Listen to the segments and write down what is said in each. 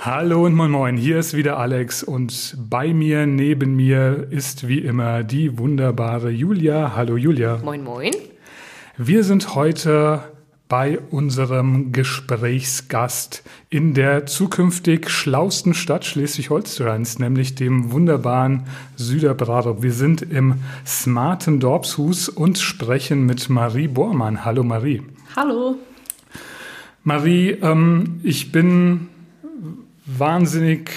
Hallo und moin moin, hier ist wieder Alex und bei mir, neben mir ist wie immer die wunderbare Julia. Hallo Julia. Moin moin. Wir sind heute bei unserem Gesprächsgast in der zukünftig schlausten Stadt Schleswig-Holsteins, nämlich dem wunderbaren Süderbrarup. Wir sind im smarten Dorpshus und sprechen mit Marie Bormann. Hallo Marie. Hallo. Marie, ähm, ich bin wahnsinnig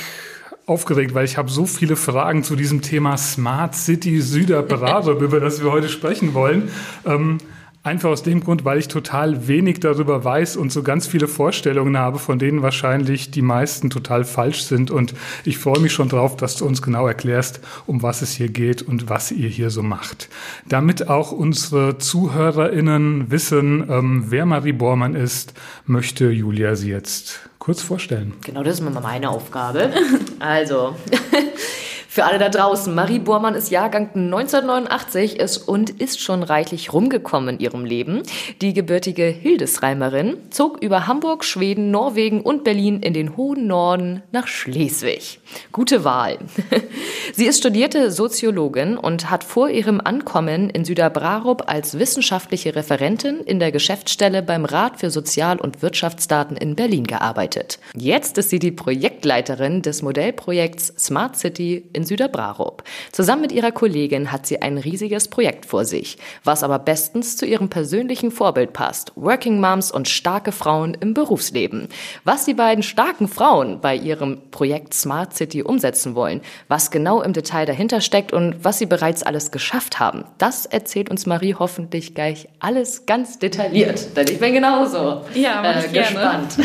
aufgeregt, weil ich habe so viele Fragen zu diesem Thema Smart City Süderbrarup, über das wir heute sprechen wollen. Ähm, Einfach aus dem Grund, weil ich total wenig darüber weiß und so ganz viele Vorstellungen habe, von denen wahrscheinlich die meisten total falsch sind. Und ich freue mich schon drauf, dass du uns genau erklärst, um was es hier geht und was ihr hier so macht. Damit auch unsere ZuhörerInnen wissen, ähm, wer Marie Bormann ist, möchte Julia sie jetzt kurz vorstellen. Genau, das ist meine Aufgabe. Also, für alle da draußen, Marie Bormann ist Jahrgang 1989 ist und ist schon reichlich rumgekommen in ihrem Leben. Die gebürtige Hildesreimerin zog über Hamburg, Schweden, Norwegen und Berlin in den hohen Norden nach Schleswig. Gute Wahl. Sie ist studierte Soziologin und hat vor ihrem Ankommen in Süderbrarup als wissenschaftliche Referentin in der Geschäftsstelle beim Rat für Sozial- und Wirtschaftsdaten in Berlin gearbeitet. Jetzt ist sie die Projektleiterin des Modellprojekts Smart City in Süderbrarup. Zusammen mit ihrer Kollegin hat sie ein riesiges Projekt vor sich, was aber bestens zu ihrem persönlichen Vorbild passt. Working Moms und starke Frauen im Berufsleben. Was die beiden starken Frauen bei ihrem Projekt Smart City umsetzen wollen, was genau im Detail dahinter steckt und was sie bereits alles geschafft haben, das erzählt uns Marie hoffentlich gleich alles ganz detailliert. Denn ich bin genauso ja, äh, gespannt.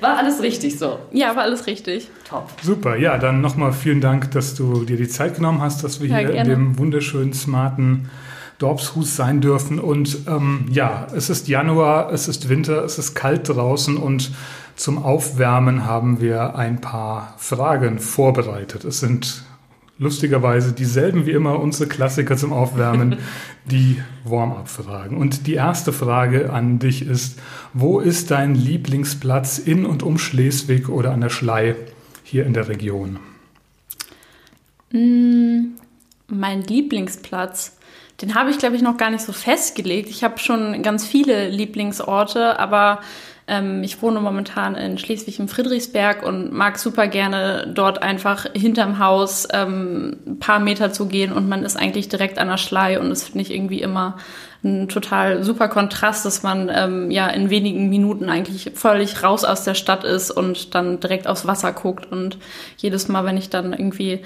War alles richtig so? Ja, war alles richtig. Top. Super, ja, dann nochmal vielen Dank, dass du dir die Zeit genommen hast, dass wir ja, hier gerne. in dem wunderschönen, smarten Dorpshus sein dürfen. Und ähm, ja, es ist Januar, es ist Winter, es ist kalt draußen und zum Aufwärmen haben wir ein paar Fragen vorbereitet. Es sind lustigerweise dieselben wie immer unsere Klassiker zum Aufwärmen, die Warm-up-Fragen. Und die erste Frage an dich ist, wo ist dein Lieblingsplatz in und um Schleswig oder an der Schlei hier in der Region? Mm, mein Lieblingsplatz, den habe ich, glaube ich, noch gar nicht so festgelegt. Ich habe schon ganz viele Lieblingsorte, aber ähm, ich wohne momentan in Schleswig im Friedrichsberg und mag super gerne dort einfach hinterm Haus ähm, ein paar Meter zu gehen und man ist eigentlich direkt an der Schlei und das finde ich irgendwie immer ein total super Kontrast, dass man ähm, ja in wenigen Minuten eigentlich völlig raus aus der Stadt ist und dann direkt aufs Wasser guckt. Und jedes Mal, wenn ich dann irgendwie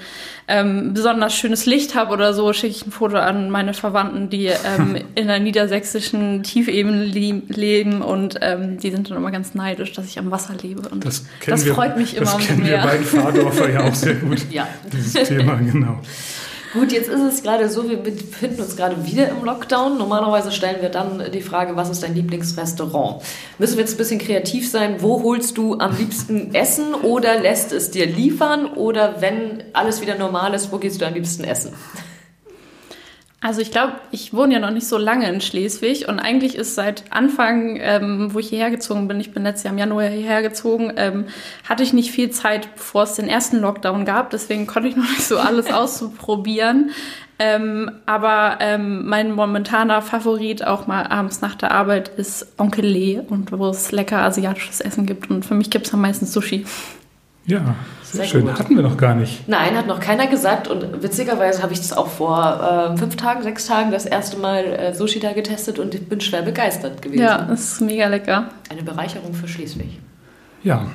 ähm, besonders schönes Licht habe oder so, schicke ich ein Foto an meine Verwandten, die ähm, in der niedersächsischen Tiefebene leben und ähm, die sind dann immer ganz neidisch, dass ich am Wasser lebe. Und das, das wir, freut mich immer das kennen mehr. wir beiden Fahrdorfer ja auch sehr gut. ja. Dieses Thema, genau. Gut, jetzt ist es gerade so, wir befinden uns gerade wieder im Lockdown. Normalerweise stellen wir dann die Frage, was ist dein Lieblingsrestaurant? Müssen wir jetzt ein bisschen kreativ sein? Wo holst du am liebsten Essen oder lässt es dir liefern? Oder wenn alles wieder normal ist, wo gehst du am liebsten essen? Also ich glaube, ich wohne ja noch nicht so lange in Schleswig und eigentlich ist seit Anfang, ähm, wo ich hierher gezogen bin, ich bin letztes Jahr im Januar hierher gezogen, ähm, hatte ich nicht viel Zeit, bevor es den ersten Lockdown gab. Deswegen konnte ich noch nicht so alles ausprobieren. Ähm, aber ähm, mein momentaner Favorit, auch mal abends nach der Arbeit, ist Onkel Lee und wo es lecker asiatisches Essen gibt. Und für mich gibt es am meisten Sushi. Ja, sehr, sehr schön. Gut. Hatten wir noch gar nicht. Nein, hat noch keiner gesagt. Und witzigerweise habe ich das auch vor äh, fünf Tagen, sechs Tagen das erste Mal äh, Sushi da getestet und ich bin schwer begeistert gewesen. Ja, das ist mega lecker. Eine Bereicherung für Schleswig. Ja,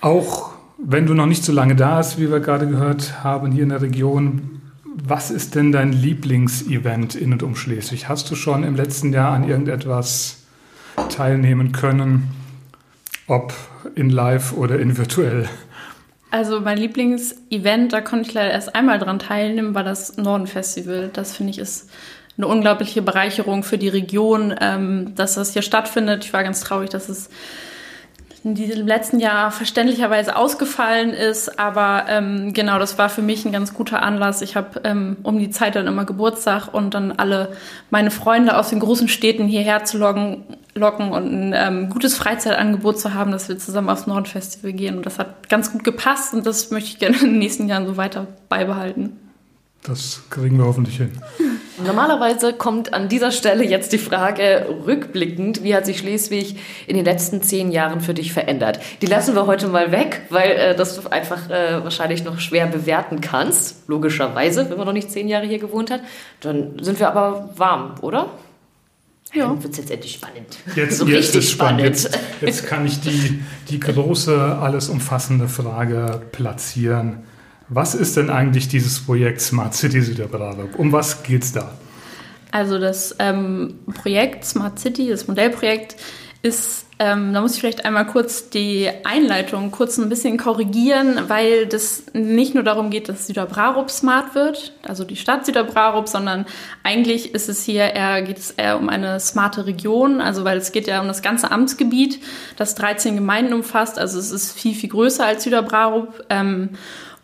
auch wenn du noch nicht so lange da bist, wie wir gerade gehört haben, hier in der Region, was ist denn dein Lieblingsevent in und um Schleswig? Hast du schon im letzten Jahr an irgendetwas teilnehmen können? ob in live oder in virtuell? Also mein Lieblingsevent, da konnte ich leider erst einmal dran teilnehmen, war das Norden Festival. Das finde ich ist eine unglaubliche Bereicherung für die Region, ähm, dass das hier stattfindet. Ich war ganz traurig, dass es in diesem letzten Jahr verständlicherweise ausgefallen ist. Aber ähm, genau, das war für mich ein ganz guter Anlass. Ich habe ähm, um die Zeit dann immer Geburtstag und dann alle meine Freunde aus den großen Städten hierher zu locken, locken und ein ähm, gutes Freizeitangebot zu haben, dass wir zusammen aufs Nordfestival gehen. Und das hat ganz gut gepasst und das möchte ich gerne in den nächsten Jahren so weiter beibehalten. Das kriegen wir hoffentlich hin. Normalerweise kommt an dieser Stelle jetzt die Frage rückblickend, wie hat sich Schleswig in den letzten zehn Jahren für dich verändert? Die lassen wir heute mal weg, weil äh, das du einfach äh, wahrscheinlich noch schwer bewerten kannst, logischerweise, wenn man noch nicht zehn Jahre hier gewohnt hat. Dann sind wir aber warm, oder? Ja. Dann wird es jetzt endlich spannend. Jetzt, so jetzt ist spannend. spannend. Jetzt, jetzt kann ich die, die große, alles umfassende Frage platzieren. Was ist denn eigentlich dieses Projekt Smart City Süderbrarup? Um was geht es da? Also das ähm, Projekt Smart City, das Modellprojekt, ist, ähm, da muss ich vielleicht einmal kurz die Einleitung kurz ein bisschen korrigieren, weil das nicht nur darum geht, dass Süderbrarup smart wird, also die Stadt Süderbrarup, sondern eigentlich ist es hier eher, geht es eher um eine smarte Region, also weil es geht ja um das ganze Amtsgebiet, das 13 Gemeinden umfasst, also es ist viel, viel größer als Süderbrarup. Ähm,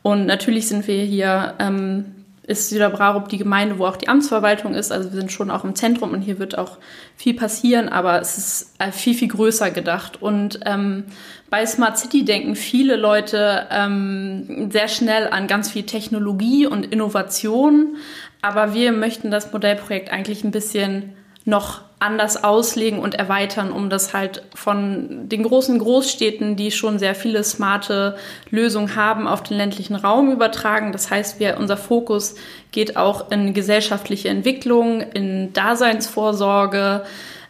und natürlich sind wir hier, ähm, ist Süderbrarup die Gemeinde, wo auch die Amtsverwaltung ist. Also wir sind schon auch im Zentrum und hier wird auch viel passieren, aber es ist äh, viel, viel größer gedacht. Und ähm, bei Smart City denken viele Leute ähm, sehr schnell an ganz viel Technologie und Innovation. Aber wir möchten das Modellprojekt eigentlich ein bisschen noch anders auslegen und erweitern, um das halt von den großen Großstädten, die schon sehr viele smarte Lösungen haben, auf den ländlichen Raum übertragen. Das heißt, wir, unser Fokus geht auch in gesellschaftliche Entwicklung, in Daseinsvorsorge,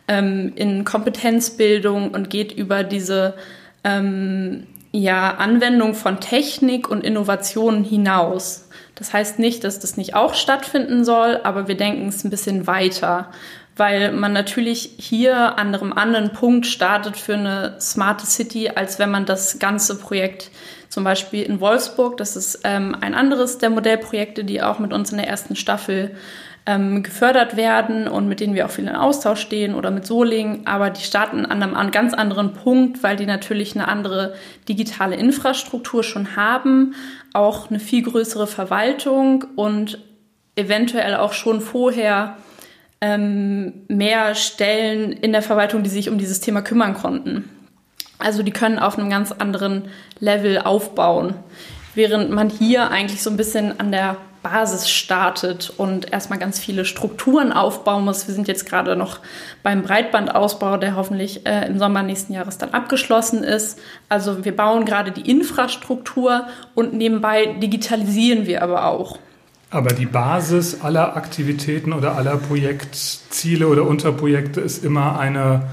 ähm, in Kompetenzbildung und geht über diese ähm, ja, Anwendung von Technik und Innovationen hinaus. Das heißt nicht, dass das nicht auch stattfinden soll, aber wir denken es ein bisschen weiter weil man natürlich hier an einem anderen Punkt startet für eine smarte City, als wenn man das ganze Projekt zum Beispiel in Wolfsburg, das ist ähm, ein anderes der Modellprojekte, die auch mit uns in der ersten Staffel ähm, gefördert werden und mit denen wir auch viel in Austausch stehen oder mit Soling, aber die starten an einem an ganz anderen Punkt, weil die natürlich eine andere digitale Infrastruktur schon haben, auch eine viel größere Verwaltung und eventuell auch schon vorher ähm, mehr Stellen in der Verwaltung, die sich um dieses Thema kümmern konnten. Also die können auf einem ganz anderen Level aufbauen, während man hier eigentlich so ein bisschen an der Basis startet und erstmal ganz viele Strukturen aufbauen muss. Wir sind jetzt gerade noch beim Breitbandausbau, der hoffentlich äh, im Sommer nächsten Jahres dann abgeschlossen ist. Also wir bauen gerade die Infrastruktur und nebenbei digitalisieren wir aber auch. Aber die Basis aller Aktivitäten oder aller Projektziele oder Unterprojekte ist immer eine,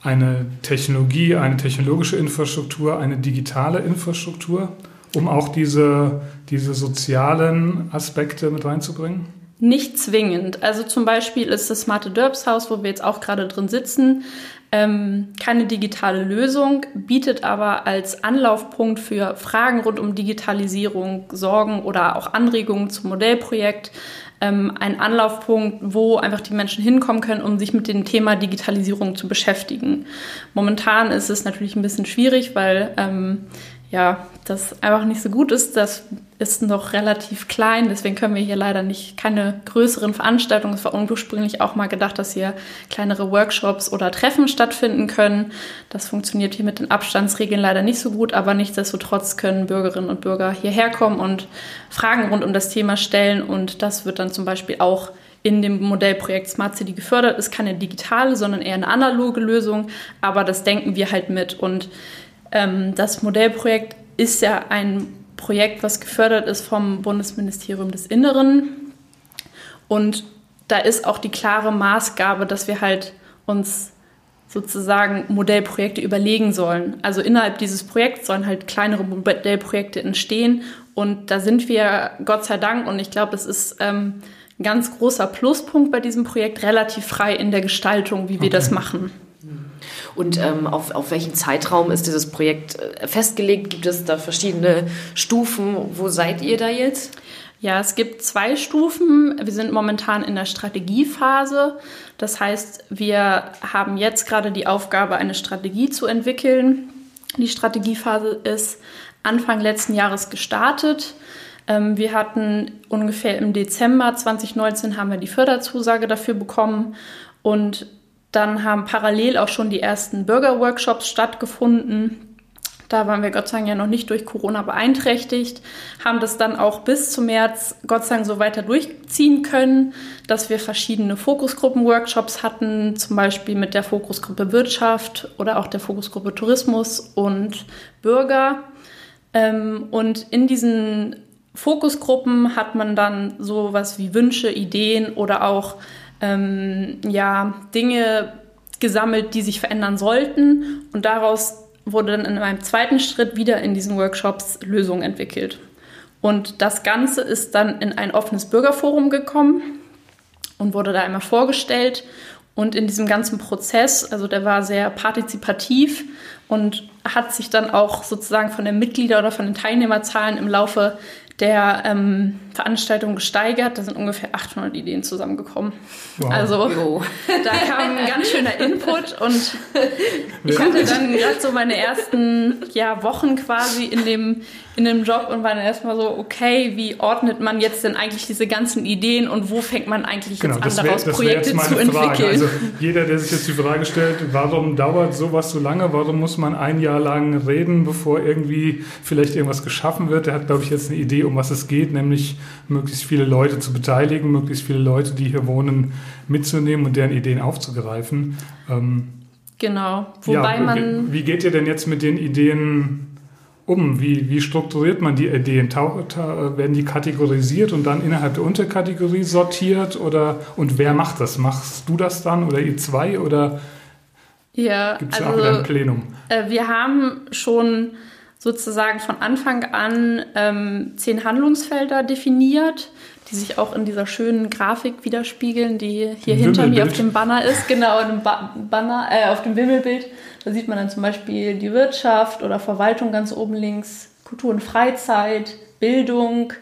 eine Technologie, eine technologische Infrastruktur, eine digitale Infrastruktur, um auch diese, diese sozialen Aspekte mit reinzubringen? Nicht zwingend. Also zum Beispiel ist das smarte Derbs Haus, wo wir jetzt auch gerade drin sitzen, ähm, keine digitale Lösung, bietet aber als Anlaufpunkt für Fragen rund um Digitalisierung, Sorgen oder auch Anregungen zum Modellprojekt ähm, ein Anlaufpunkt, wo einfach die Menschen hinkommen können, um sich mit dem Thema Digitalisierung zu beschäftigen. Momentan ist es natürlich ein bisschen schwierig, weil ähm, ja, das einfach nicht so gut ist. Das ist noch relativ klein, deswegen können wir hier leider nicht keine größeren Veranstaltungen. Es war ursprünglich auch mal gedacht, dass hier kleinere Workshops oder Treffen stattfinden können. Das funktioniert hier mit den Abstandsregeln leider nicht so gut, aber nichtsdestotrotz können Bürgerinnen und Bürger hierher kommen und Fragen rund um das Thema stellen und das wird dann zum Beispiel auch in dem Modellprojekt Smart City gefördert. Ist keine digitale, sondern eher eine analoge Lösung, aber das denken wir halt mit und ähm, das Modellprojekt ist ja ein Projekt, was gefördert ist vom Bundesministerium des Inneren. Und da ist auch die klare Maßgabe, dass wir halt uns sozusagen Modellprojekte überlegen sollen. Also innerhalb dieses Projekts sollen halt kleinere Modellprojekte entstehen. Und da sind wir, Gott sei Dank, und ich glaube, es ist ähm, ein ganz großer Pluspunkt bei diesem Projekt, relativ frei in der Gestaltung, wie wir okay. das machen. Und ähm, auf, auf welchen Zeitraum ist dieses Projekt äh, festgelegt? Gibt es da verschiedene Stufen? Wo seid ihr da jetzt? Ja, es gibt zwei Stufen. Wir sind momentan in der Strategiephase. Das heißt, wir haben jetzt gerade die Aufgabe, eine Strategie zu entwickeln. Die Strategiephase ist Anfang letzten Jahres gestartet. Ähm, wir hatten ungefähr im Dezember 2019 haben wir die Förderzusage dafür bekommen und dann haben parallel auch schon die ersten Bürgerworkshops stattgefunden. Da waren wir Gott sei Dank ja noch nicht durch Corona beeinträchtigt, haben das dann auch bis zum März Gott sei Dank so weiter durchziehen können, dass wir verschiedene Fokusgruppen-Workshops hatten, zum Beispiel mit der Fokusgruppe Wirtschaft oder auch der Fokusgruppe Tourismus und Bürger. Ähm, und in diesen Fokusgruppen hat man dann sowas wie Wünsche, Ideen oder auch ähm, ja, Dinge gesammelt, die sich verändern sollten. Und daraus wurde dann in einem zweiten Schritt wieder in diesen Workshops Lösungen entwickelt. Und das Ganze ist dann in ein offenes Bürgerforum gekommen und wurde da einmal vorgestellt. Und in diesem ganzen Prozess, also der war sehr partizipativ und hat sich dann auch sozusagen von den Mitglieder oder von den Teilnehmerzahlen im Laufe der ähm, Veranstaltung gesteigert. Da sind ungefähr 800 Ideen zusammengekommen. Wow. Also jo. da kam ein ganz schöner Input und ich hatte dann gerade so meine ersten ja, Wochen quasi in dem, in dem Job und war dann erstmal so, okay, wie ordnet man jetzt denn eigentlich diese ganzen Ideen und wo fängt man eigentlich genau, jetzt an, daraus Projekte jetzt zu entwickeln? Also jeder, der sich jetzt die Frage stellt, warum dauert sowas so lange, warum muss man ein Jahr lang reden, bevor irgendwie vielleicht irgendwas geschaffen wird, der hat, glaube ich, jetzt eine Idee, um was es geht, nämlich möglichst viele Leute zu beteiligen, möglichst viele Leute, die hier wohnen, mitzunehmen und deren Ideen aufzugreifen. Ähm, genau. Wobei ja, man. Wie geht ihr denn jetzt mit den Ideen um? Wie, wie strukturiert man die Ideen? Werden die kategorisiert und dann innerhalb der Unterkategorie sortiert? Oder, und wer macht das? Machst du das dann oder ihr zwei? Oder ja, gibt es also, auch ein Plenum? Äh, wir haben schon sozusagen von Anfang an ähm, zehn Handlungsfelder definiert, die sich auch in dieser schönen Grafik widerspiegeln, die hier hinter mir auf dem Banner ist. Genau, dem ba Banner, äh, auf dem Wimmelbild. Da sieht man dann zum Beispiel die Wirtschaft oder Verwaltung ganz oben links, Kultur und Freizeit, Bildung,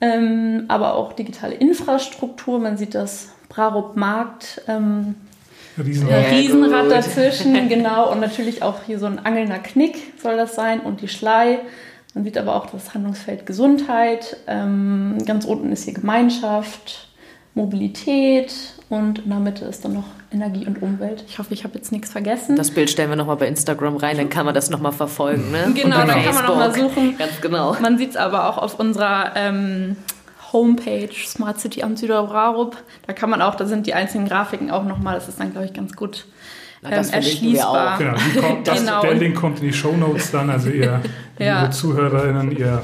ähm, aber auch digitale Infrastruktur. Man sieht das Brarup Markt, ähm, Riesenrad. Riesenrad dazwischen, genau. Und natürlich auch hier so ein angelnder Knick soll das sein und die Schlei. Man sieht aber auch das Handlungsfeld Gesundheit. Ähm, ganz unten ist hier Gemeinschaft, Mobilität und in der Mitte ist dann noch Energie und Umwelt. Ich hoffe, ich habe jetzt nichts vergessen. Das Bild stellen wir nochmal bei Instagram rein, dann kann man das nochmal verfolgen. Ne? Genau, dann Facebook. kann man nochmal suchen. Ganz genau. Man sieht es aber auch auf unserer ähm, Homepage Smart City Amt Süderbrarup. Da kann man auch, da sind die einzelnen Grafiken auch nochmal, das ist dann, glaube ich, ganz gut Na, ähm, erschließbar. Genau, kommt, das, genau. Der Link kommt in die Show Notes dann, also ihr, ja. liebe ZuhörerInnen, ihr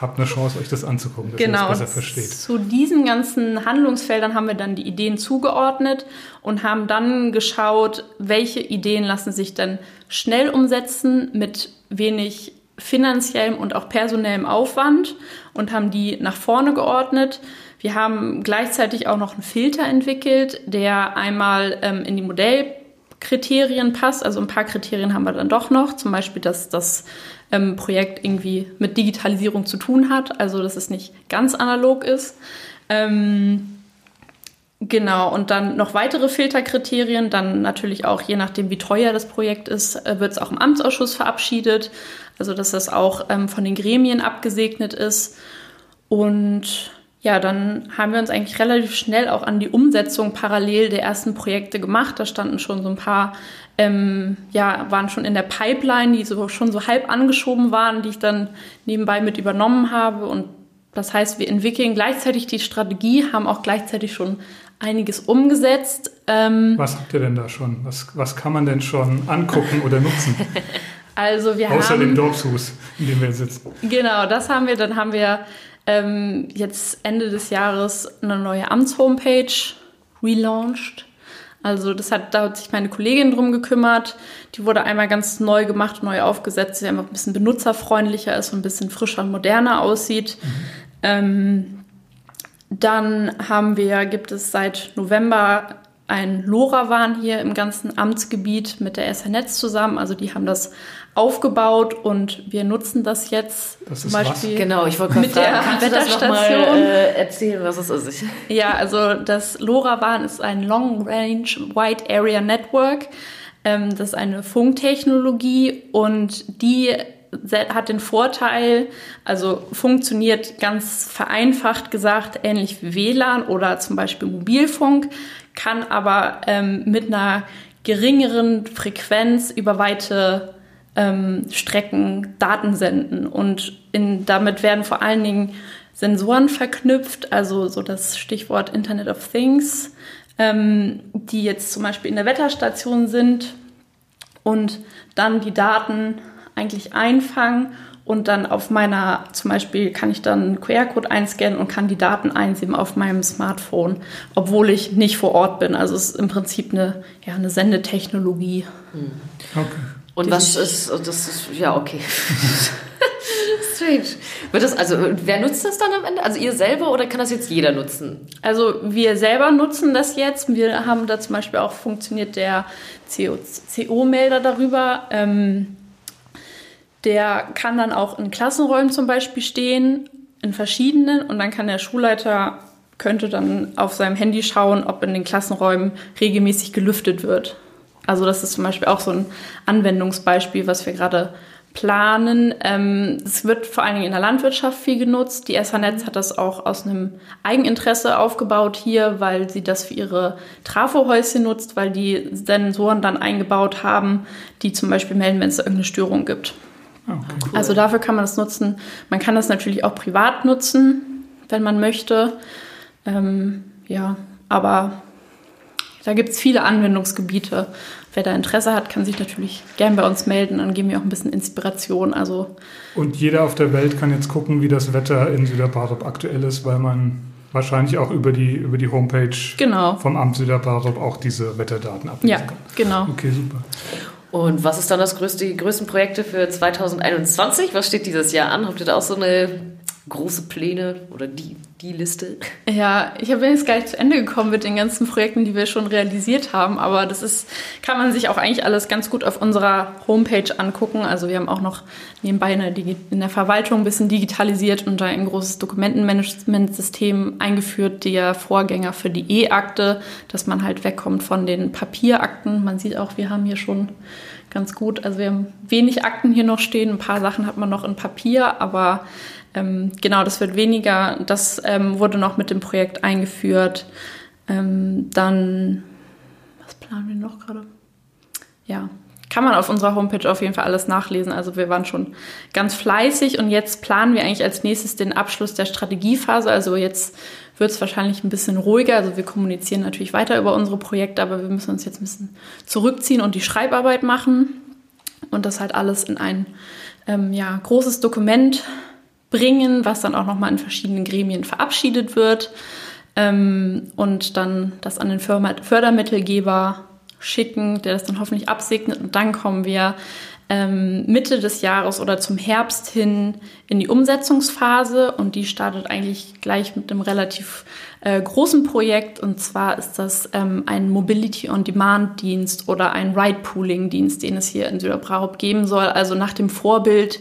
habt eine Chance, euch das anzugucken, dass genau. ihr das besser versteht. Zu diesen ganzen Handlungsfeldern haben wir dann die Ideen zugeordnet und haben dann geschaut, welche Ideen lassen sich denn schnell umsetzen mit wenig finanziellem und auch personellem Aufwand und haben die nach vorne geordnet. Wir haben gleichzeitig auch noch einen Filter entwickelt, der einmal ähm, in die Modellkriterien passt. Also ein paar Kriterien haben wir dann doch noch, zum Beispiel, dass das ähm, Projekt irgendwie mit Digitalisierung zu tun hat, also dass es nicht ganz analog ist. Ähm, Genau, und dann noch weitere Filterkriterien, dann natürlich auch je nachdem, wie teuer das Projekt ist, äh, wird es auch im Amtsausschuss verabschiedet, also dass das auch ähm, von den Gremien abgesegnet ist. Und ja, dann haben wir uns eigentlich relativ schnell auch an die Umsetzung parallel der ersten Projekte gemacht. Da standen schon so ein paar, ähm, ja, waren schon in der Pipeline, die so, schon so halb angeschoben waren, die ich dann nebenbei mit übernommen habe. Und das heißt, wir entwickeln gleichzeitig die Strategie, haben auch gleichzeitig schon einiges umgesetzt. Ähm, was habt ihr denn da schon? Was, was kann man denn schon angucken oder nutzen? Also wir Außer haben, dem Dorfshus, in dem wir sitzen. Genau, das haben wir. Dann haben wir ähm, jetzt Ende des Jahres eine neue Amtshomepage relaunched. Also das hat, da hat sich meine Kollegin drum gekümmert. Die wurde einmal ganz neu gemacht, neu aufgesetzt, die einfach ein bisschen benutzerfreundlicher ist und ein bisschen frischer und moderner aussieht. Mhm. Ähm, dann haben wir, gibt es seit November ein LoRaWAN hier im ganzen Amtsgebiet mit der SR-Netz zusammen. Also die haben das aufgebaut und wir nutzen das jetzt Das zum ist Beispiel was? Genau, ich wollte gerade mit der fragen, kannst du das noch mal Wetterstation. äh, erzählen, was es ist? Ja, also das LoRaWAN ist ein Long Range Wide Area Network. Ähm, das ist eine Funktechnologie und die hat den Vorteil, also funktioniert ganz vereinfacht gesagt ähnlich wie WLAN oder zum Beispiel Mobilfunk, kann aber ähm, mit einer geringeren Frequenz über weite ähm, Strecken Daten senden. Und in, damit werden vor allen Dingen Sensoren verknüpft, also so das Stichwort Internet of Things, ähm, die jetzt zum Beispiel in der Wetterstation sind und dann die Daten eigentlich einfangen und dann auf meiner, zum Beispiel kann ich dann einen QR-Code einscannen und kann die Daten einsehen auf meinem Smartphone, obwohl ich nicht vor Ort bin. Also es ist im Prinzip eine, ja, eine Sendetechnologie. Okay. Und Die was ist, das ist, ja, okay. Strange. Wird das, also, wer nutzt das dann am Ende? Also ihr selber oder kann das jetzt jeder nutzen? Also wir selber nutzen das jetzt. Wir haben da zum Beispiel auch funktioniert der CO-Melder darüber. Ähm, der kann dann auch in Klassenräumen zum Beispiel stehen, in verschiedenen. Und dann kann der Schulleiter, könnte dann auf seinem Handy schauen, ob in den Klassenräumen regelmäßig gelüftet wird. Also das ist zum Beispiel auch so ein Anwendungsbeispiel, was wir gerade planen. Ähm, es wird vor allen Dingen in der Landwirtschaft viel genutzt. Die SH-Netz hat das auch aus einem Eigeninteresse aufgebaut hier, weil sie das für ihre Trafohäuschen nutzt, weil die Sensoren dann eingebaut haben, die zum Beispiel melden, wenn es irgendeine Störung gibt. Ah, okay. Also dafür kann man das nutzen. Man kann das natürlich auch privat nutzen, wenn man möchte. Ähm, ja, aber da gibt es viele Anwendungsgebiete. Wer da Interesse hat, kann sich natürlich gern bei uns melden. Dann geben wir auch ein bisschen Inspiration. Also Und jeder auf der Welt kann jetzt gucken, wie das Wetter in Süderbarup aktuell ist, weil man wahrscheinlich auch über die, über die Homepage genau. vom Amt Süderbarup auch diese Wetterdaten ablesen Ja, kann. genau. Okay, super. Und was ist dann das größte, die größten Projekte für 2021? Was steht dieses Jahr an? Habt ihr da auch so eine große Pläne oder die, die Liste? Ja, ich bin jetzt gar nicht zu Ende gekommen mit den ganzen Projekten, die wir schon realisiert haben, aber das ist, kann man sich auch eigentlich alles ganz gut auf unserer Homepage angucken. Also wir haben auch noch nebenbei in der, Digi in der Verwaltung ein bisschen digitalisiert und da ein großes Dokumentenmanagementsystem eingeführt, der Vorgänger für die E-Akte, dass man halt wegkommt von den Papierakten. Man sieht auch, wir haben hier schon ganz gut, also wir haben wenig Akten hier noch stehen, ein paar Sachen hat man noch in Papier, aber ähm, genau, das wird weniger. Das ähm, wurde noch mit dem Projekt eingeführt. Ähm, dann, was planen wir noch gerade? Ja, kann man auf unserer Homepage auf jeden Fall alles nachlesen. Also wir waren schon ganz fleißig und jetzt planen wir eigentlich als nächstes den Abschluss der Strategiephase. Also jetzt wird es wahrscheinlich ein bisschen ruhiger. Also wir kommunizieren natürlich weiter über unsere Projekte, aber wir müssen uns jetzt ein bisschen zurückziehen und die Schreibarbeit machen und das halt alles in ein ähm, ja, großes Dokument bringen, was dann auch nochmal in verschiedenen Gremien verabschiedet wird ähm, und dann das an den Förder Fördermittelgeber schicken, der das dann hoffentlich absegnet. Und dann kommen wir ähm, Mitte des Jahres oder zum Herbst hin in die Umsetzungsphase. Und die startet eigentlich gleich mit einem relativ äh, großen Projekt. Und zwar ist das ähm, ein Mobility-on-Demand-Dienst oder ein Ride-Pooling-Dienst, den es hier in Süderbrauch geben soll, also nach dem Vorbild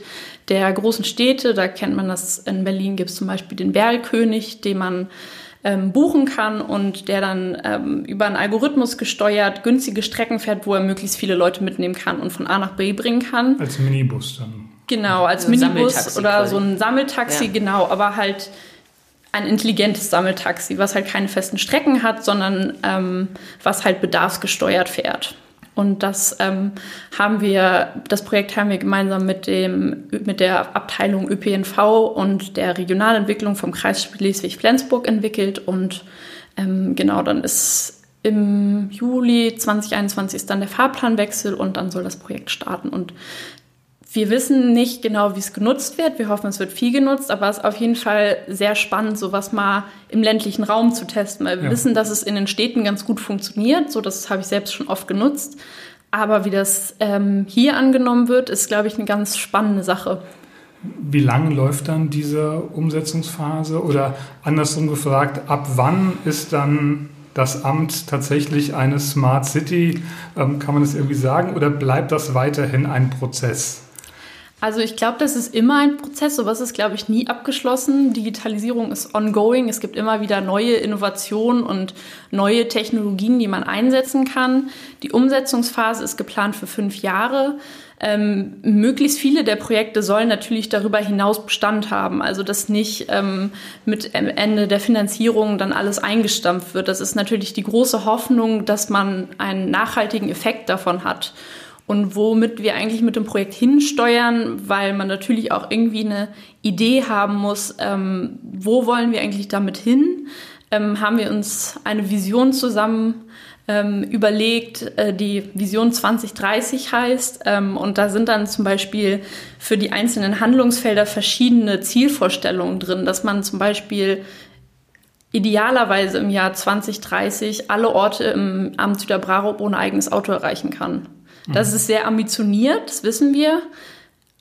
der großen Städte, da kennt man das, in Berlin gibt es zum Beispiel den Bergkönig, den man ähm, buchen kann und der dann ähm, über einen Algorithmus gesteuert günstige Strecken fährt, wo er möglichst viele Leute mitnehmen kann und von A nach B bringen kann. Als Minibus dann. Genau, als Also Minibus oder quasi. so ein Sammeltaxi, Ja. genau, aber halt ein intelligentes Sammeltaxi, was halt keine festen Strecken hat, sondern ähm, was halt bedarfsgesteuert fährt. Und das ähm, haben wir, das Projekt haben wir gemeinsam mit dem, mit der Abteilung ÖPNV und der Regionalentwicklung vom Kreis Schleswig-Flensburg entwickelt. Und ähm, genau, dann ist im Juli 2021 ist dann der Fahrplanwechsel und dann soll das Projekt starten. Und wir wissen nicht genau, wie es genutzt wird. Wir hoffen, es wird viel genutzt, aber es ist auf jeden Fall sehr spannend, sowas mal im ländlichen Raum zu testen, weil wir Ja. wissen, dass es in den Städten ganz gut funktioniert. So, das habe ich selbst schon oft genutzt. Aber wie das ähm, hier angenommen wird, ist, glaube ich, eine ganz spannende Sache. Wie lange läuft dann diese Umsetzungsphase? Oder andersrum gefragt, ab wann ist dann das Amt tatsächlich eine Smart City? Ähm, kann man das irgendwie sagen? Oder bleibt das weiterhin ein Prozess? Also ich glaube, das ist immer ein Prozess. Sowas ist, glaube ich, nie abgeschlossen. Digitalisierung ist ongoing. Es gibt immer wieder neue Innovationen und neue Technologien, die man einsetzen kann. Die Umsetzungsphase ist geplant für fünf Jahre. Ähm, möglichst viele der Projekte sollen natürlich darüber hinaus Bestand haben. Also dass nicht ähm, mit Ende der Finanzierung dann alles eingestampft wird. Das ist natürlich die große Hoffnung, dass man einen nachhaltigen Effekt davon hat und womit wir eigentlich mit dem Projekt hinsteuern, weil man natürlich auch irgendwie eine Idee haben muss, ähm, wo wollen wir eigentlich damit hin? Ähm, haben wir uns eine Vision zusammen ähm, überlegt, äh, die Vision 2030 heißt. Ähm, und da sind dann zum Beispiel für die einzelnen Handlungsfelder verschiedene Zielvorstellungen drin, dass man zum Beispiel idealerweise im Jahr 2030 alle Orte im Amt Süderbrarup ohne eigenes Auto erreichen kann. Das ist sehr ambitioniert, das wissen wir.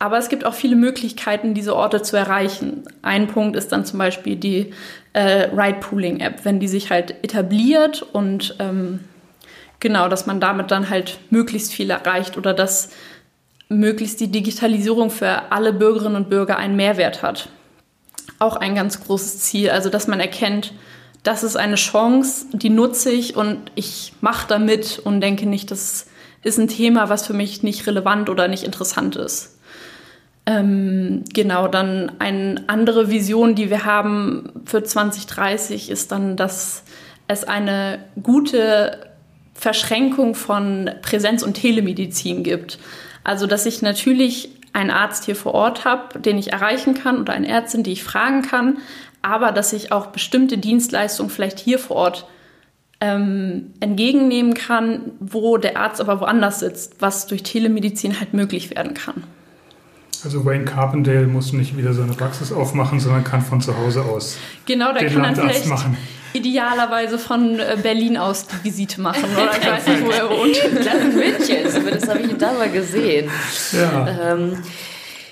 Aber es gibt auch viele Möglichkeiten, diese Orte zu erreichen. Ein Punkt ist dann zum Beispiel die äh, Ride-Pooling-App, wenn die sich halt etabliert und ähm, genau, dass man damit dann halt möglichst viel erreicht oder dass möglichst die Digitalisierung für alle Bürgerinnen und Bürger einen Mehrwert hat. Auch ein ganz großes Ziel, also dass man erkennt, das ist eine Chance, die nutze ich und ich mache damit und denke nicht, dass ist ein Thema, was für mich nicht relevant oder nicht interessant ist. Ähm, genau, dann eine andere Vision, die wir haben für 2030, ist dann, dass es eine gute Verschränkung von Präsenz- und Telemedizin gibt. Also, dass ich natürlich einen Arzt hier vor Ort habe, den ich erreichen kann oder eine Ärztin, die ich fragen kann, aber dass ich auch bestimmte Dienstleistungen vielleicht hier vor Ort ähm, entgegennehmen kann, wo der Arzt aber woanders sitzt, was durch Telemedizin halt möglich werden kann. Also Wayne Carpendale muss nicht wieder seine Praxis aufmachen, sondern kann von zu Hause aus genau, der kann dann vielleicht machen. idealerweise von äh, Berlin aus die Visite machen oder ich weiß nicht, wo er wohnt. Ich glaube in München, das habe ich da mal gesehen. Ja. Ähm,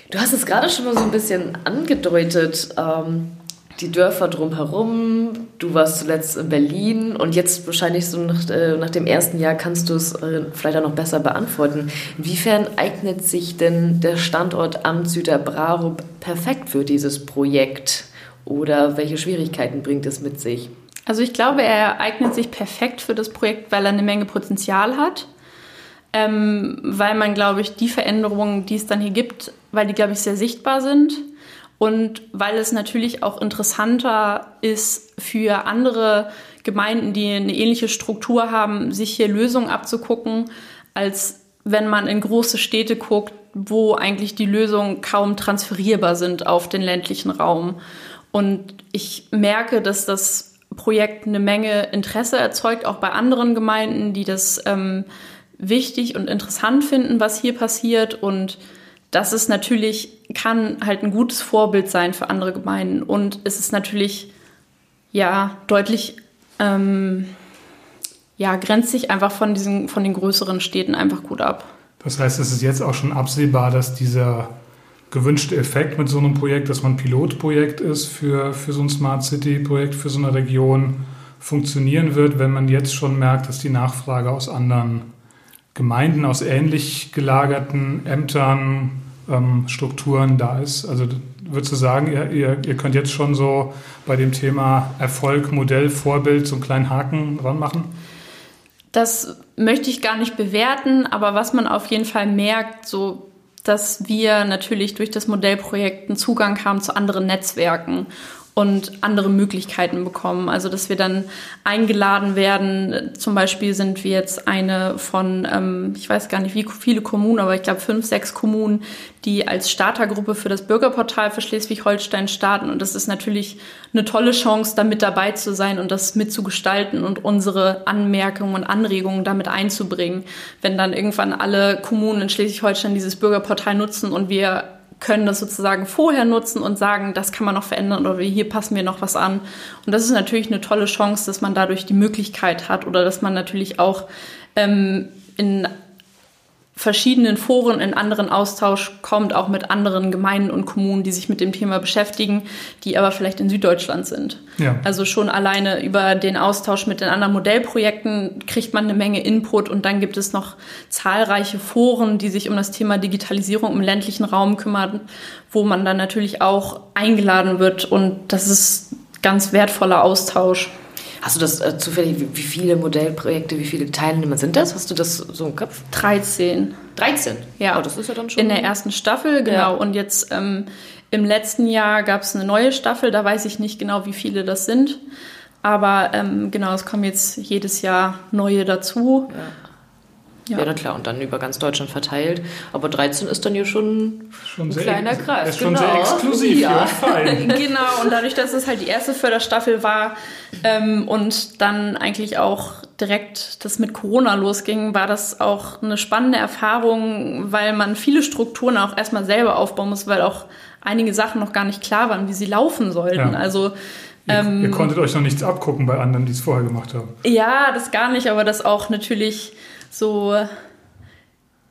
du hast es gerade schon mal so ein bisschen angedeutet. Ähm, die Dörfer drumherum. Du warst zuletzt in Berlin und jetzt wahrscheinlich so nach, äh, nach dem ersten Jahr kannst du es äh, vielleicht auch noch besser beantworten. Inwiefern eignet sich denn der Standort Amt Süderbrarup perfekt für dieses Projekt? Oder welche Schwierigkeiten bringt es mit sich? Also ich glaube, er eignet sich perfekt für das Projekt, weil er eine Menge Potenzial hat. Ähm, weil man, glaube ich, die Veränderungen, die es dann hier gibt, weil die, glaube ich, sehr sichtbar sind und weil es natürlich auch interessanter ist für andere Gemeinden, die eine ähnliche Struktur haben, sich hier Lösungen abzugucken, als wenn man in große Städte guckt, wo eigentlich die Lösungen kaum transferierbar sind auf den ländlichen Raum. Und ich merke, dass das Projekt eine Menge Interesse erzeugt, auch bei anderen Gemeinden, die das ähm, wichtig und interessant finden, was hier passiert und das ist natürlich, kann halt ein gutes Vorbild sein für andere Gemeinden. Und es ist natürlich, ja, deutlich, ähm, ja, grenzt sich einfach von diesen, von den größeren Städten einfach gut ab. Das heißt, es ist jetzt auch schon absehbar, dass dieser gewünschte Effekt mit so einem Projekt, dass man Pilotprojekt ist für, für so ein Smart City-Projekt, für so eine Region, funktionieren wird, wenn man jetzt schon merkt, dass die Nachfrage aus anderen Gemeinden aus ähnlich gelagerten Ämtern, ähm, Strukturen da ist. Also würdest du sagen, ihr, ihr, ihr, könnt jetzt schon so bei dem Thema Erfolg, Modell, Vorbild so einen kleinen Haken dran machen? Das möchte ich gar nicht bewerten, aber was man auf jeden Fall merkt, so dass wir natürlich durch das Modellprojekt einen Zugang haben zu anderen Netzwerken und andere Möglichkeiten bekommen. Also dass wir dann eingeladen werden. Zum Beispiel sind wir jetzt eine von, ähm, ich weiß gar nicht wie viele Kommunen, aber ich glaube fünf, sechs Kommunen, die als Startergruppe für das Bürgerportal für Schleswig-Holstein starten. Und das ist natürlich eine tolle Chance, da mit dabei zu sein und das mitzugestalten und unsere Anmerkungen und Anregungen damit einzubringen. Wenn dann irgendwann alle Kommunen in Schleswig-Holstein dieses Bürgerportal nutzen und wir können das sozusagen vorher nutzen und sagen, das kann man noch verändern oder hier passen wir noch was an. Und das ist natürlich eine tolle Chance, dass man dadurch die Möglichkeit hat oder dass man natürlich auch ähm, in verschiedenen Foren in anderen Austausch kommt, auch mit anderen Gemeinden und Kommunen, die sich mit dem Thema beschäftigen, die aber vielleicht in Süddeutschland sind. Ja. Also schon alleine über den Austausch mit den anderen Modellprojekten kriegt man eine Menge Input und dann gibt es noch zahlreiche Foren, die sich um das Thema Digitalisierung im ländlichen Raum kümmern, wo man dann natürlich auch eingeladen wird und das ist ganz wertvoller Austausch. Hast du das äh, zufällig, wie, wie, viele Modellprojekte, wie viele Teilnehmer sind das? Hast du das so im Kopf? 13. 13? Ja. Oh, das ist ja dann schon. In der ersten Staffel, genau. Ja. Und jetzt ähm, im letzten Jahr gab es eine neue Staffel, da weiß ich nicht genau, wie viele das sind. Aber ähm, genau, es kommen jetzt jedes Jahr neue dazu. Ja. Ja. ja, na klar, und dann über ganz Deutschland verteilt. Aber 13 ist dann ja schon, schon ein kleiner Kreis. Ist genau. schon sehr exklusiv, ja. ja fein. genau, und dadurch, dass es halt die erste Förderstaffel war ähm, und dann eigentlich auch direkt das mit Corona losging, war das auch eine spannende Erfahrung, weil man viele Strukturen auch erstmal selber aufbauen muss, weil auch einige Sachen noch gar nicht klar waren, wie sie laufen sollten. Ja. Also Ihr, ähm, ihr, konntet euch noch nichts abgucken bei anderen, die es vorher gemacht haben. Ja, das gar nicht, aber das auch natürlich so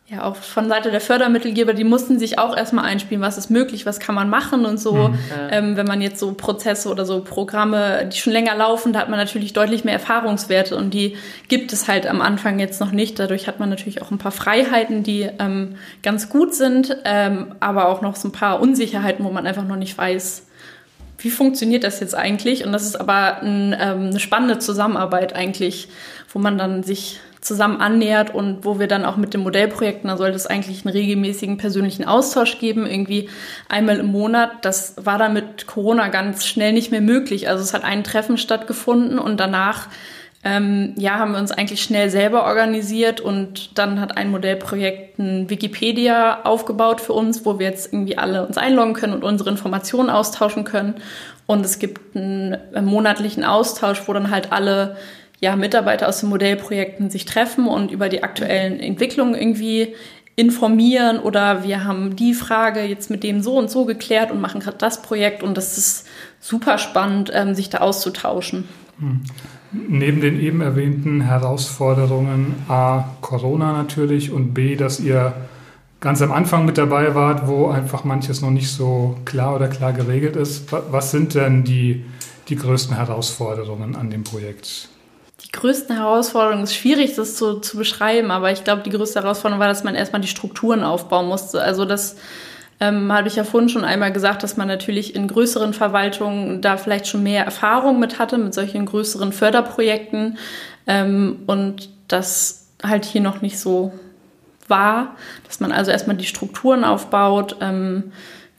ja auch von Seite der Fördermittelgeber, die mussten sich auch erstmal einspielen, was ist möglich, was kann man machen und so. Mhm. Ähm, wenn man jetzt so Prozesse oder so Programme, die schon länger laufen, da hat man natürlich deutlich mehr Erfahrungswerte und die gibt es halt am Anfang jetzt noch nicht. Dadurch hat man natürlich auch ein paar Freiheiten, die ähm, ganz gut sind, ähm, aber auch noch so ein paar Unsicherheiten, wo man einfach noch nicht weiß, wie funktioniert das jetzt eigentlich? Und das ist aber ein, ähm, eine spannende Zusammenarbeit eigentlich, wo man dann sich zusammen annähert und wo wir dann auch mit den Modellprojekten, da sollte es eigentlich einen regelmäßigen persönlichen Austausch geben, irgendwie einmal im Monat. Das war dann mit Corona ganz schnell nicht mehr möglich. Also es hat ein Treffen stattgefunden und danach ähm, ja, haben wir uns eigentlich schnell selber organisiert und dann hat ein Modellprojekt ein Wikipedia aufgebaut für uns, wo wir jetzt irgendwie alle uns einloggen können und unsere Informationen austauschen können. Und es gibt einen, einen monatlichen Austausch, wo dann halt alle ja, Mitarbeiter aus den Modellprojekten sich treffen und über die aktuellen Entwicklungen irgendwie informieren oder wir haben die Frage jetzt mit dem so und so geklärt und machen gerade das Projekt und das ist super spannend, ähm, sich da auszutauschen. Hm. Neben den eben erwähnten Herausforderungen A, Corona natürlich und B, dass ihr ganz am Anfang mit dabei wart, wo einfach manches noch nicht so klar oder klar geregelt ist. Was sind denn die, die größten Herausforderungen an dem Projekt? Größten Herausforderungen ist schwierig, das zu, zu beschreiben, aber ich glaube, die größte Herausforderung war, dass man erstmal die Strukturen aufbauen musste. Also das ähm, habe ich ja vorhin schon einmal gesagt, dass man natürlich in größeren Verwaltungen da vielleicht schon mehr Erfahrung mit hatte, mit solchen größeren Förderprojekten ähm, und das halt hier noch nicht so war, dass man also erstmal die Strukturen aufbaut. Ähm,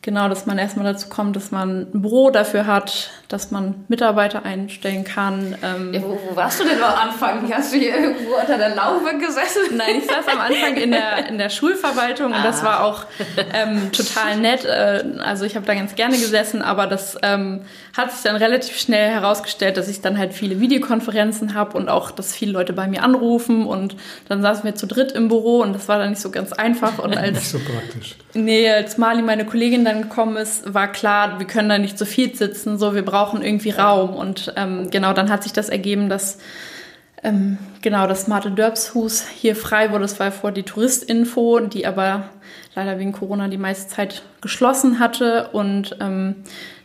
Genau, dass man erstmal dazu kommt, dass man ein Büro dafür hat, dass man Mitarbeiter einstellen kann. Ähm ja, wo, wo, warst du denn am Anfang? Hast du hier irgendwo unter der Laufe gesessen? Nein, ich saß am Anfang in der, in der Schulverwaltung und ah. das war auch ähm, total nett. Äh, also ich habe da ganz gerne gesessen, aber das ähm, hat sich dann relativ schnell herausgestellt, dass ich dann halt viele Videokonferenzen habe und auch, dass viele Leute bei mir anrufen und dann saßen wir zu dritt im Büro und das war dann nicht so ganz einfach. Und als, nicht so praktisch. Nee, als Mali, meine Kollegin, dann gekommen ist, war klar, wir können da nicht zu viel sitzen, so wir brauchen irgendwie Raum. Und ähm, genau, dann hat sich das ergeben, dass ähm, genau das Marte Dörbshus hier frei wurde. Das war vor die Touristinfo, die aber leider wegen Corona die meiste Zeit geschlossen hatte. Und ähm,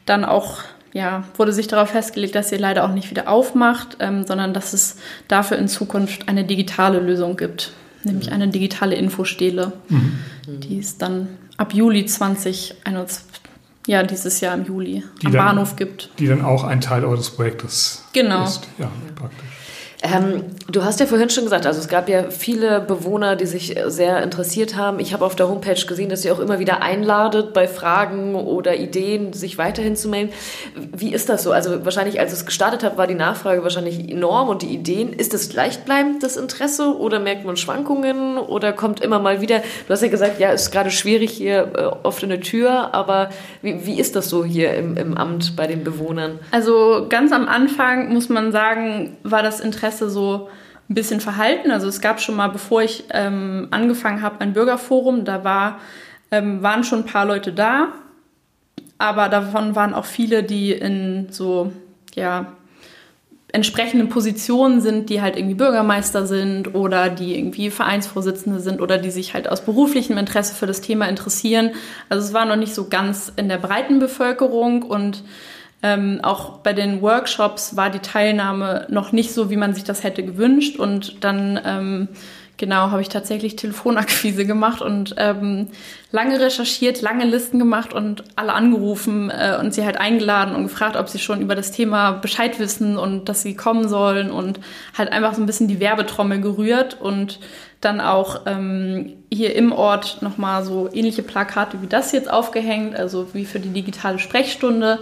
dann auch ja, wurde sich darauf festgelegt, dass sie leider auch nicht wieder aufmacht, ähm, sondern dass es dafür in Zukunft eine digitale Lösung gibt, nämlich mhm. eine digitale Infostele, mhm. die es dann ab Juli 2021, ja, dieses Jahr im Juli die am dann, Bahnhof gibt. Die dann auch ein Teil eures Projektes genau. ist. Ja, praktisch. Ähm, du hast ja vorhin schon gesagt, also es gab ja viele Bewohner, die sich sehr interessiert haben. Ich habe auf der Homepage gesehen, dass ihr auch immer wieder einladet, bei Fragen oder Ideen sich weiterhin zu melden. Wie ist das so? Also wahrscheinlich, als es gestartet hat, war die Nachfrage wahrscheinlich enorm und die Ideen. Ist es gleichbleibend, das Interesse, oder merkt man Schwankungen oder kommt immer mal wieder? Du hast ja gesagt, ja, es ist gerade schwierig hier äh, oft eine Tür, aber wie, wie ist das so hier im, im Amt bei den Bewohnern? Also ganz am Anfang muss man sagen, war das Interesse Presse so ein bisschen verhalten. Also es gab schon mal, bevor ich ähm, angefangen habe, ein Bürgerforum, da war, ähm, waren schon ein paar Leute da, aber davon waren auch viele, die in so, ja, entsprechenden Positionen sind, die halt irgendwie Bürgermeister sind oder die irgendwie Vereinsvorsitzende sind oder die sich halt aus beruflichem Interesse für das Thema interessieren. Also es war noch nicht so ganz in der breiten Bevölkerung und ähm, auch bei den Workshops war die Teilnahme noch nicht so, wie man sich das hätte gewünscht. Und dann ähm, genau, habe ich tatsächlich Telefonakquise gemacht und ähm, lange recherchiert, lange Listen gemacht und alle angerufen äh, und sie halt eingeladen und gefragt, ob sie schon über das Thema Bescheid wissen und dass sie kommen sollen und halt einfach so ein bisschen die Werbetrommel gerührt und dann auch ähm, hier im Ort nochmal so ähnliche Plakate wie das jetzt aufgehängt, also wie für die digitale Sprechstunde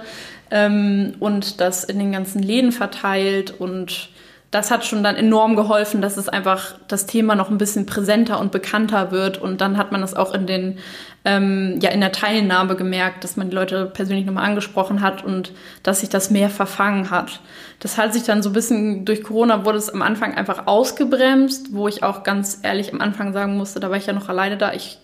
ähm, und das in den ganzen Läden verteilt und das hat schon dann enorm geholfen, dass es einfach das Thema noch ein bisschen präsenter und bekannter wird. Und dann hat man es auch in den, ähm, ja, in der Teilnahme gemerkt, dass man die Leute persönlich nochmal angesprochen hat und dass sich das mehr verfangen hat. Das hat sich dann so ein bisschen durch Corona wurde es am Anfang einfach ausgebremst, wo ich auch ganz ehrlich am Anfang sagen musste, da war ich ja noch alleine da. Ich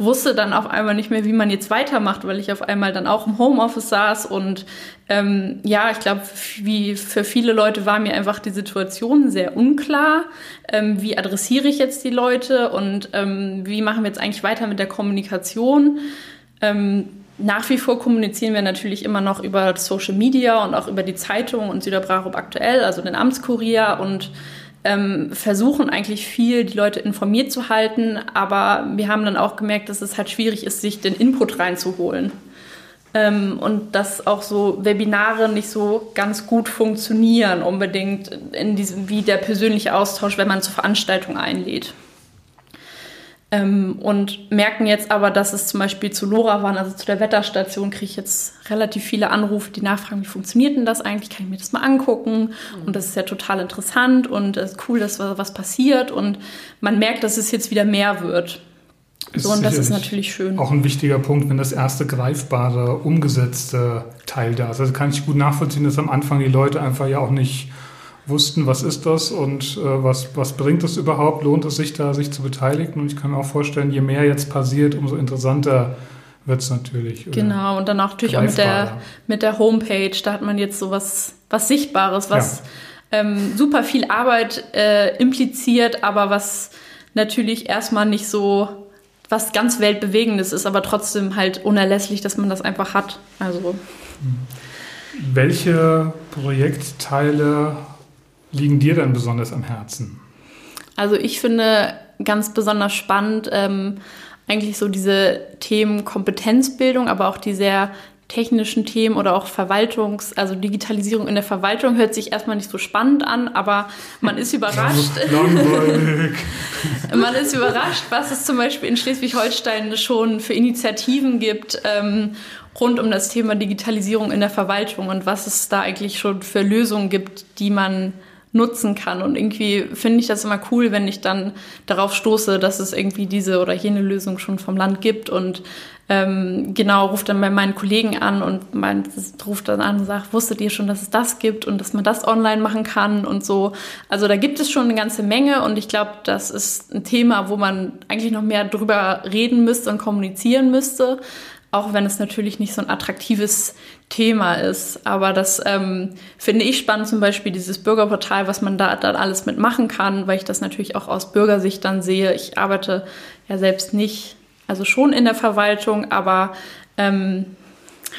wusste dann auf einmal nicht mehr, wie man jetzt weitermacht, weil ich auf einmal dann auch im Homeoffice saß und ähm, ja, ich glaube, wie für viele Leute war mir einfach die Situation sehr unklar. Ähm, wie adressiere ich jetzt die Leute und ähm, wie machen wir jetzt eigentlich weiter mit der Kommunikation? Ähm, nach wie vor kommunizieren wir natürlich immer noch über Social Media und auch über die Zeitung und Süderbrarup aktuell, also den Amtskurier und ähm, versuchen eigentlich viel, die Leute informiert zu halten, aber wir haben dann auch gemerkt, dass es halt schwierig ist, sich den Input reinzuholen. Ähm, und dass auch so Webinare nicht so ganz gut funktionieren, unbedingt in diesem, wie der persönliche Austausch, wenn man zur Veranstaltung einlädt. Ähm, und merken jetzt aber, dass es zum Beispiel zu LoRa waren, also zu der Wetterstation, kriege ich jetzt relativ viele Anrufe, die nachfragen, wie funktioniert denn das eigentlich? Kann ich mir das mal angucken? Mhm. Und das ist ja total interessant und es ist cool, dass was passiert. Und man merkt, dass es jetzt wieder mehr wird. Ist so, und das ist natürlich schön. Auch ein wichtiger Punkt, wenn das erste greifbare, umgesetzte Teil da ist. Also kann ich gut nachvollziehen, dass am Anfang die Leute einfach ja auch nicht wussten, was ist das und äh, was, was bringt es überhaupt, lohnt es sich da, sich zu beteiligen. Und ich kann mir auch vorstellen, je mehr jetzt passiert, umso interessanter wird es natürlich. Genau, und dann auch natürlich auch mit der, mit der Homepage, da hat man jetzt so was, was Sichtbares, was ja. ähm, super viel Arbeit äh, impliziert, aber was natürlich erstmal nicht so was ganz Weltbewegendes ist, aber trotzdem halt unerlässlich, dass man das einfach hat. Also. Welche Projektteile liegen dir denn besonders am Herzen? Also ich finde ganz besonders spannend ähm, eigentlich so diese Themen Kompetenzbildung, aber auch die sehr technischen Themen oder auch Verwaltungs-, also Digitalisierung in der Verwaltung hört sich erstmal nicht so spannend an, aber man ist überrascht. man ist überrascht, was es zum Beispiel in Schleswig-Holstein schon für Initiativen gibt ähm, rund um das Thema Digitalisierung in der Verwaltung und was es da eigentlich schon für Lösungen gibt, die man nutzen kann. Und irgendwie finde ich das immer cool, wenn ich dann darauf stoße, dass es irgendwie diese oder jene Lösung schon vom Land gibt und ähm, genau ruft dann bei meinen Kollegen an und mein, ruft dann an und sagt, wusstet ihr schon, dass es das gibt und dass man das online machen kann und so. Also da gibt es schon eine ganze Menge und ich glaube, das ist ein Thema, wo man eigentlich noch mehr drüber reden müsste und kommunizieren müsste auch wenn es natürlich nicht so ein attraktives Thema ist. Aber das ähm, finde ich spannend, zum Beispiel dieses Bürgerportal, was man da dann alles mitmachen kann, weil ich das natürlich auch aus Bürgersicht dann sehe. Ich arbeite ja selbst nicht, also schon in der Verwaltung, aber ähm,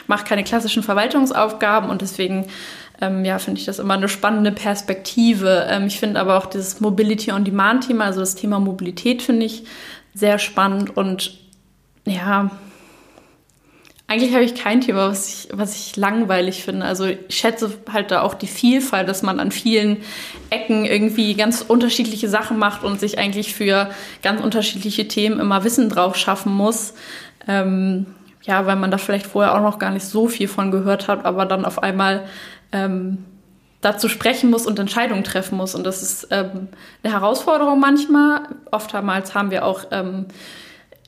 mache keine klassischen Verwaltungsaufgaben und deswegen ähm, ja, finde ich das immer eine spannende Perspektive. Ähm, ich finde aber auch dieses Mobility on Demand Thema, also das Thema Mobilität finde ich sehr spannend und ja, eigentlich habe ich kein Thema, was ich, was ich langweilig finde. Also ich schätze halt da auch die Vielfalt, dass man an vielen Ecken irgendwie ganz unterschiedliche Sachen macht und sich eigentlich für ganz unterschiedliche Themen immer Wissen drauf schaffen muss. Ähm, ja, weil man da vielleicht vorher auch noch gar nicht so viel von gehört hat, aber dann auf einmal ähm, dazu sprechen muss und Entscheidungen treffen muss. Und das ist ähm, eine Herausforderung manchmal. Oftmals haben wir auch ähm,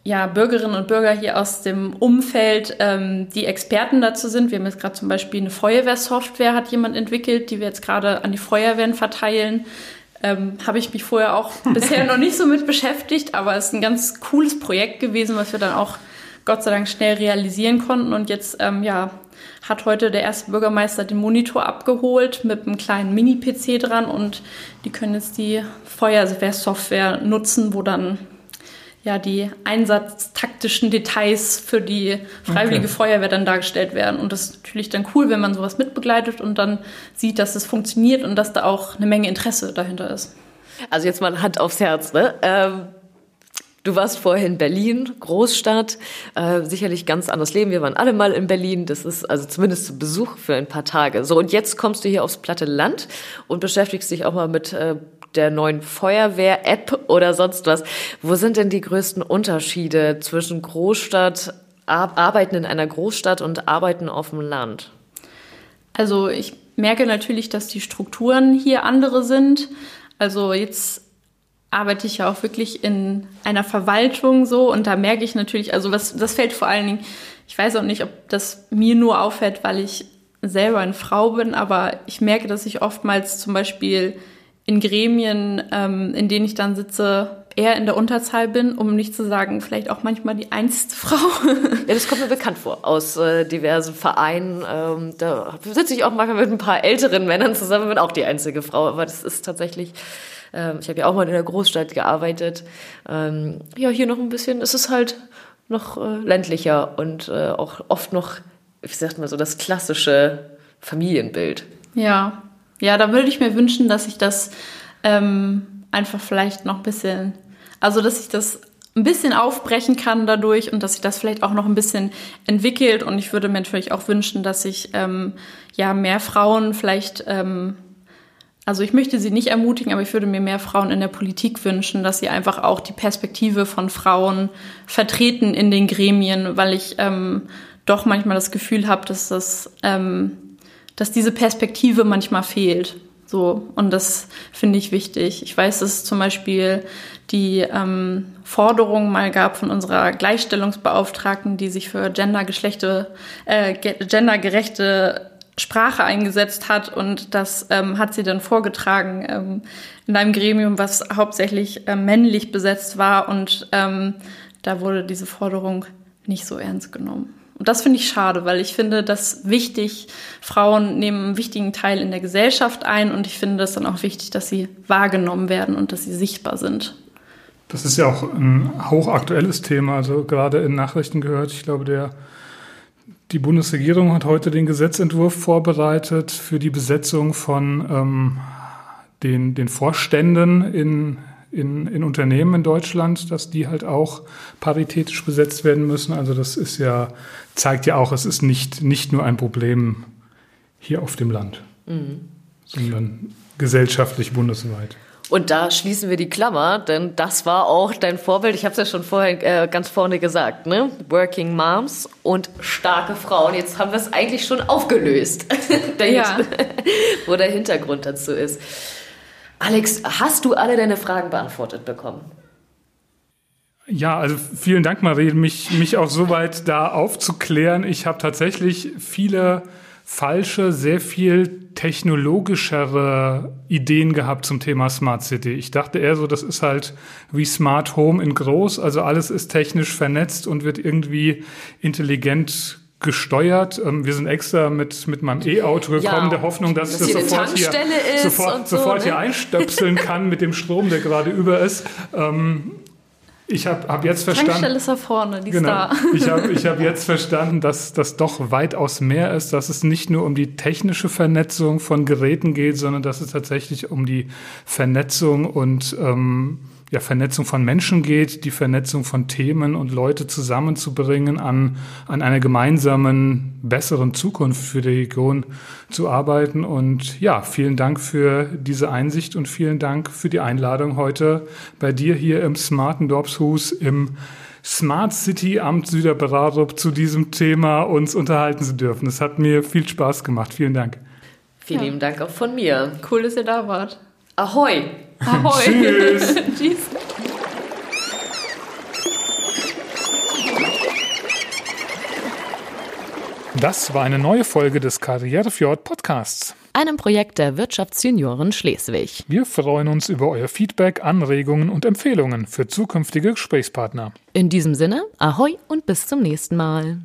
ja, Bürgerinnen und Bürger hier aus dem Umfeld, ähm, die Experten dazu sind. Wir haben jetzt gerade zum Beispiel eine Feuerwehrsoftware, hat jemand entwickelt, die wir jetzt gerade an die Feuerwehren verteilen. Ähm, Habe ich mich vorher auch bisher noch nicht so mit beschäftigt, aber es ist ein ganz cooles Projekt gewesen, was wir dann auch Gott sei Dank schnell realisieren konnten. Und jetzt, ähm, ja, hat heute der erste Bürgermeister den Monitor abgeholt mit einem kleinen Mini-PC dran und die können jetzt die Feuerwehrsoftware nutzen, wo dann ja die einsatztaktischen Details für die Freiwillige okay. Feuerwehr dann dargestellt werden. Und das ist natürlich dann cool, wenn man sowas mitbegleitet und dann sieht, dass es funktioniert und dass da auch eine Menge Interesse dahinter ist. Also jetzt mal Hand aufs Herz, ne? Ähm Du warst vorher in Berlin, Großstadt, äh, sicherlich ganz anderes Leben. Wir waren alle mal in Berlin. Das ist also zumindest zu Besuch für ein paar Tage. So, und jetzt kommst du hier aufs platte Land und beschäftigst dich auch mal mit äh, der neuen Feuerwehr-App oder sonst was. Wo sind denn die größten Unterschiede zwischen Großstadt, Arbeiten in einer Großstadt und Arbeiten auf dem Land? Also ich merke natürlich, dass die Strukturen hier andere sind. Also jetzt arbeite ich ja auch wirklich in einer Verwaltung so und da merke ich natürlich, also was das fällt vor allen Dingen, ich weiß auch nicht, ob das mir nur auffällt, weil ich selber eine Frau bin, aber ich merke, dass ich oftmals zum Beispiel in Gremien, ähm, in denen ich dann sitze, eher in der Unterzahl bin, um nicht zu sagen, vielleicht auch manchmal die einzige Frau. ja, das kommt mir bekannt vor aus äh, diversen Vereinen. Ähm, da sitze ich auch manchmal mit ein paar älteren Männern zusammen, bin auch die einzige Frau, aber das ist tatsächlich ähm, ich habe ja auch mal in der Großstadt gearbeitet. Ähm, ja, hier noch ein bisschen, es ist halt noch äh, ländlicher und äh, auch oft noch, wie sagt man so, das klassische Familienbild. Ja, ja, da würde ich mir wünschen, dass ich das ähm, einfach vielleicht noch ein bisschen, also dass ich das ein bisschen aufbrechen kann dadurch und dass sich das vielleicht auch noch ein bisschen entwickelt. Und ich würde mir natürlich auch wünschen, dass sich ähm, ja mehr Frauen vielleicht ähm, also ich möchte sie nicht ermutigen, aber ich würde mir mehr Frauen in der Politik wünschen, dass sie einfach auch die Perspektive von Frauen vertreten in den Gremien, weil ich ähm, doch manchmal das Gefühl habe, dass das, ähm, dass diese Perspektive manchmal fehlt. So und das finde ich wichtig. Ich weiß, dass es zum Beispiel die ähm, Forderung mal gab von unserer Gleichstellungsbeauftragten, die sich für Gendergeschlechte, äh, gendergerechte Sprache eingesetzt hat und das ähm, hat sie dann vorgetragen ähm, in einem Gremium, was hauptsächlich äh, männlich besetzt war und ähm, da wurde diese Forderung nicht so ernst genommen. Und das finde ich schade, weil ich finde das wichtig, Frauen nehmen einen wichtigen Teil in der Gesellschaft ein und ich finde es dann auch wichtig, dass sie wahrgenommen werden und dass sie sichtbar sind. Das ist ja auch ein hochaktuelles Thema, also gerade in Nachrichten gehört. Ich glaube, der die Bundesregierung hat heute den Gesetzentwurf vorbereitet für die Besetzung von ähm, den, den Vorständen in, in, in Unternehmen in Deutschland, dass die halt auch paritätisch besetzt werden müssen. Also das ist ja, zeigt ja auch, es ist nicht, nicht nur ein Problem hier auf dem Land, mhm. sondern gesellschaftlich bundesweit. Und da schließen wir die Klammer, denn das war auch dein Vorbild. Ich habe es ja schon vorher äh, ganz vorne gesagt, ne? Working Moms und starke Frauen. Jetzt haben wir es eigentlich schon aufgelöst, ja. wo der Hintergrund dazu ist. Alex, hast du alle deine Fragen beantwortet bekommen? Ja, also vielen Dank, Marie, mich, mich auch so weit da aufzuklären. Ich habe tatsächlich viele falsche, sehr viel technologischere Ideen gehabt zum Thema Smart City. Ich dachte eher so, das ist halt wie Smart Home in groß, also alles ist technisch vernetzt und wird irgendwie intelligent gesteuert. Ähm, wir sind extra mit, mit meinem E-Auto gekommen, ja, der Hoffnung, dass, dass ich das sofort hier, sofort, so, sofort ne? hier einstöpseln kann mit dem Strom, der gerade über ist. Ähm, ich habe hab jetzt verstanden. Tankstelle ist da vorne, die genau, ist da. Ich habe ich hab jetzt verstanden, dass das doch weitaus mehr ist, dass es nicht nur um die technische Vernetzung von Geräten geht, sondern dass es tatsächlich um die Vernetzung und ähm, ja, Vernetzung von Menschen geht, die Vernetzung von Themen und Leute zusammenzubringen, an, an einer gemeinsamen, besseren Zukunft für die Region zu arbeiten. Und ja, vielen Dank für diese Einsicht und vielen Dank für die Einladung heute bei dir hier im Smarten Dorpshus im Smart City Amt Süderbrarup zu diesem Thema uns unterhalten zu dürfen. Es hat mir viel Spaß gemacht. Vielen Dank. Vielen lieben Dank auch von mir. Cool, dass ihr da wart. Ahoi! Ahoi! Tschüss! Tschüss! Das war eine neue Folge des Karrierefjord Podcasts. Einem Projekt der Wirtschaftsjunioren Schleswig. Wir freuen uns über euer Feedback, Anregungen und Empfehlungen für zukünftige Gesprächspartner. In diesem Sinne, ahoi und bis zum nächsten Mal.